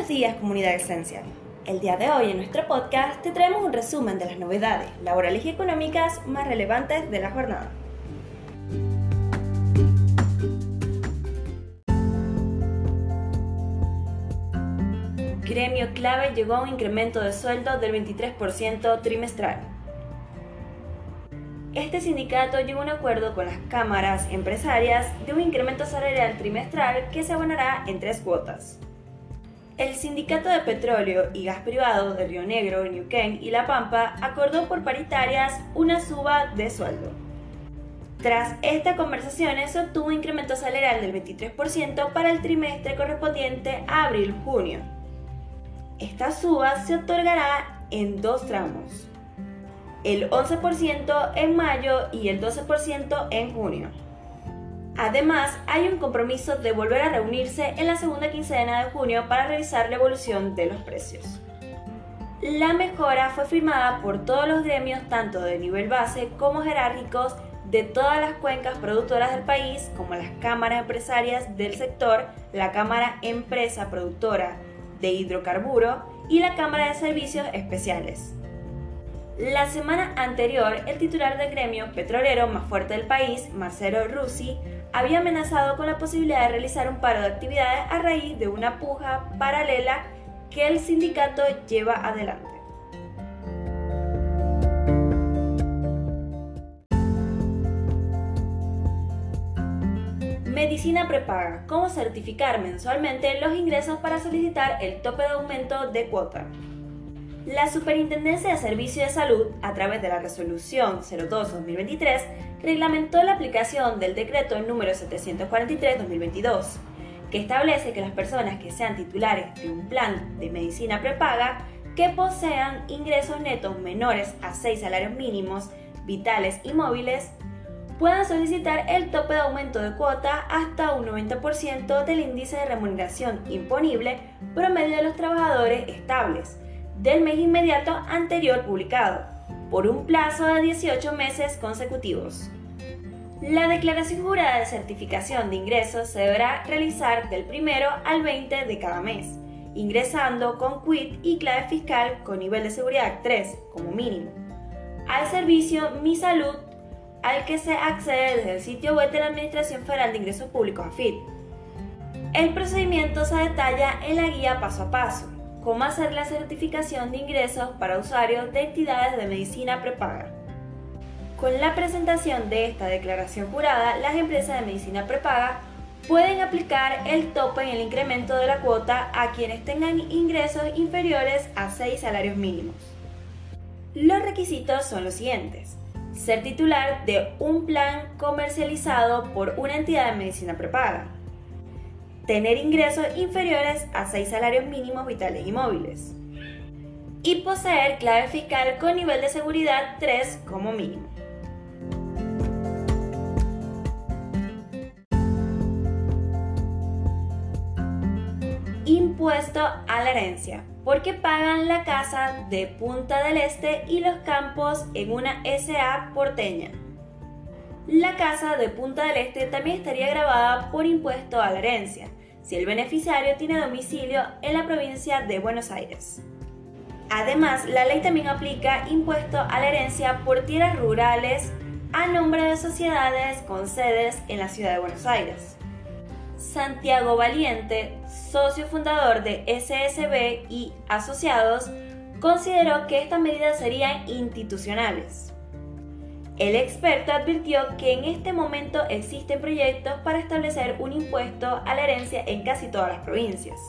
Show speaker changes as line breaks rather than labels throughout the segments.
Buenos días comunidad Esencial. El día de hoy en nuestro podcast te traemos un resumen de las novedades laborales y económicas más relevantes de la jornada. Gremio Clave llegó a un incremento de sueldo del 23% trimestral. Este sindicato llegó a un acuerdo con las cámaras empresarias de un incremento salarial trimestral que se abonará en tres cuotas. El Sindicato de Petróleo y Gas Privado de Río Negro, Neuquén y La Pampa acordó por paritarias una suba de sueldo. Tras estas conversaciones se obtuvo un incremento salarial del 23% para el trimestre correspondiente a abril-junio. Esta suba se otorgará en dos tramos, el 11% en mayo y el 12% en junio. Además, hay un compromiso de volver a reunirse en la segunda quincena de junio para revisar la evolución de los precios. La mejora fue firmada por todos los gremios, tanto de nivel base como jerárquicos, de todas las cuencas productoras del país, como las cámaras empresarias del sector, la Cámara Empresa Productora de Hidrocarburo y la Cámara de Servicios Especiales. La semana anterior, el titular del gremio petrolero más fuerte del país, Marcelo Russi, había amenazado con la posibilidad de realizar un paro de actividades a raíz de una puja paralela que el sindicato lleva adelante. Medicina prepaga. ¿Cómo certificar mensualmente los ingresos para solicitar el tope de aumento de cuota? La Superintendencia de Servicios de Salud, a través de la Resolución 02-2023, reglamentó la aplicación del decreto número 743-2022, que establece que las personas que sean titulares de un plan de medicina prepaga que posean ingresos netos menores a 6 salarios mínimos, vitales y móviles, puedan solicitar el tope de aumento de cuota hasta un 90% del índice de remuneración imponible promedio de los trabajadores estables del mes inmediato anterior publicado, por un plazo de 18 meses consecutivos. La declaración jurada de certificación de ingresos se deberá realizar del 1 al 20 de cada mes, ingresando con quit y clave fiscal con nivel de seguridad 3 como mínimo, al servicio Mi Salud, al que se accede desde el sitio web de la Administración Federal de Ingresos Públicos AFIP. El procedimiento se detalla en la guía paso a paso, cómo hacer la certificación de ingresos para usuarios de entidades de medicina prepaga. Con la presentación de esta declaración jurada, las empresas de medicina prepaga pueden aplicar el tope en el incremento de la cuota a quienes tengan ingresos inferiores a 6 salarios mínimos. Los requisitos son los siguientes. Ser titular de un plan comercializado por una entidad de medicina prepaga tener ingresos inferiores a 6 salarios mínimos vitales y móviles, y poseer clave fiscal con nivel de seguridad 3 como mínimo. Impuesto a la herencia, porque pagan la casa de Punta del Este y los campos en una SA porteña. La casa de Punta del Este también estaría grabada por impuesto a la herencia, si el beneficiario tiene domicilio en la provincia de Buenos Aires. Además, la ley también aplica impuesto a la herencia por tierras rurales a nombre de sociedades con sedes en la ciudad de Buenos Aires. Santiago Valiente, socio fundador de SSB y asociados, consideró que estas medidas serían institucionales. El experto advirtió que en este momento existen proyectos para establecer un impuesto a la herencia en casi todas las provincias.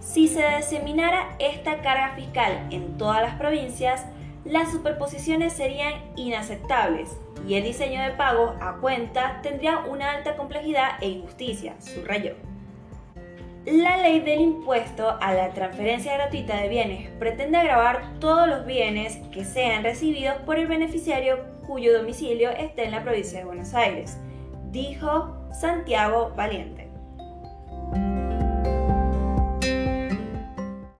Si se diseminara esta carga fiscal en todas las provincias, las superposiciones serían inaceptables y el diseño de pago a cuenta tendría una alta complejidad e injusticia, subrayó. La ley del impuesto a la transferencia gratuita de bienes pretende agravar todos los bienes que sean recibidos por el beneficiario cuyo domicilio esté en la provincia de Buenos Aires, dijo Santiago Valiente.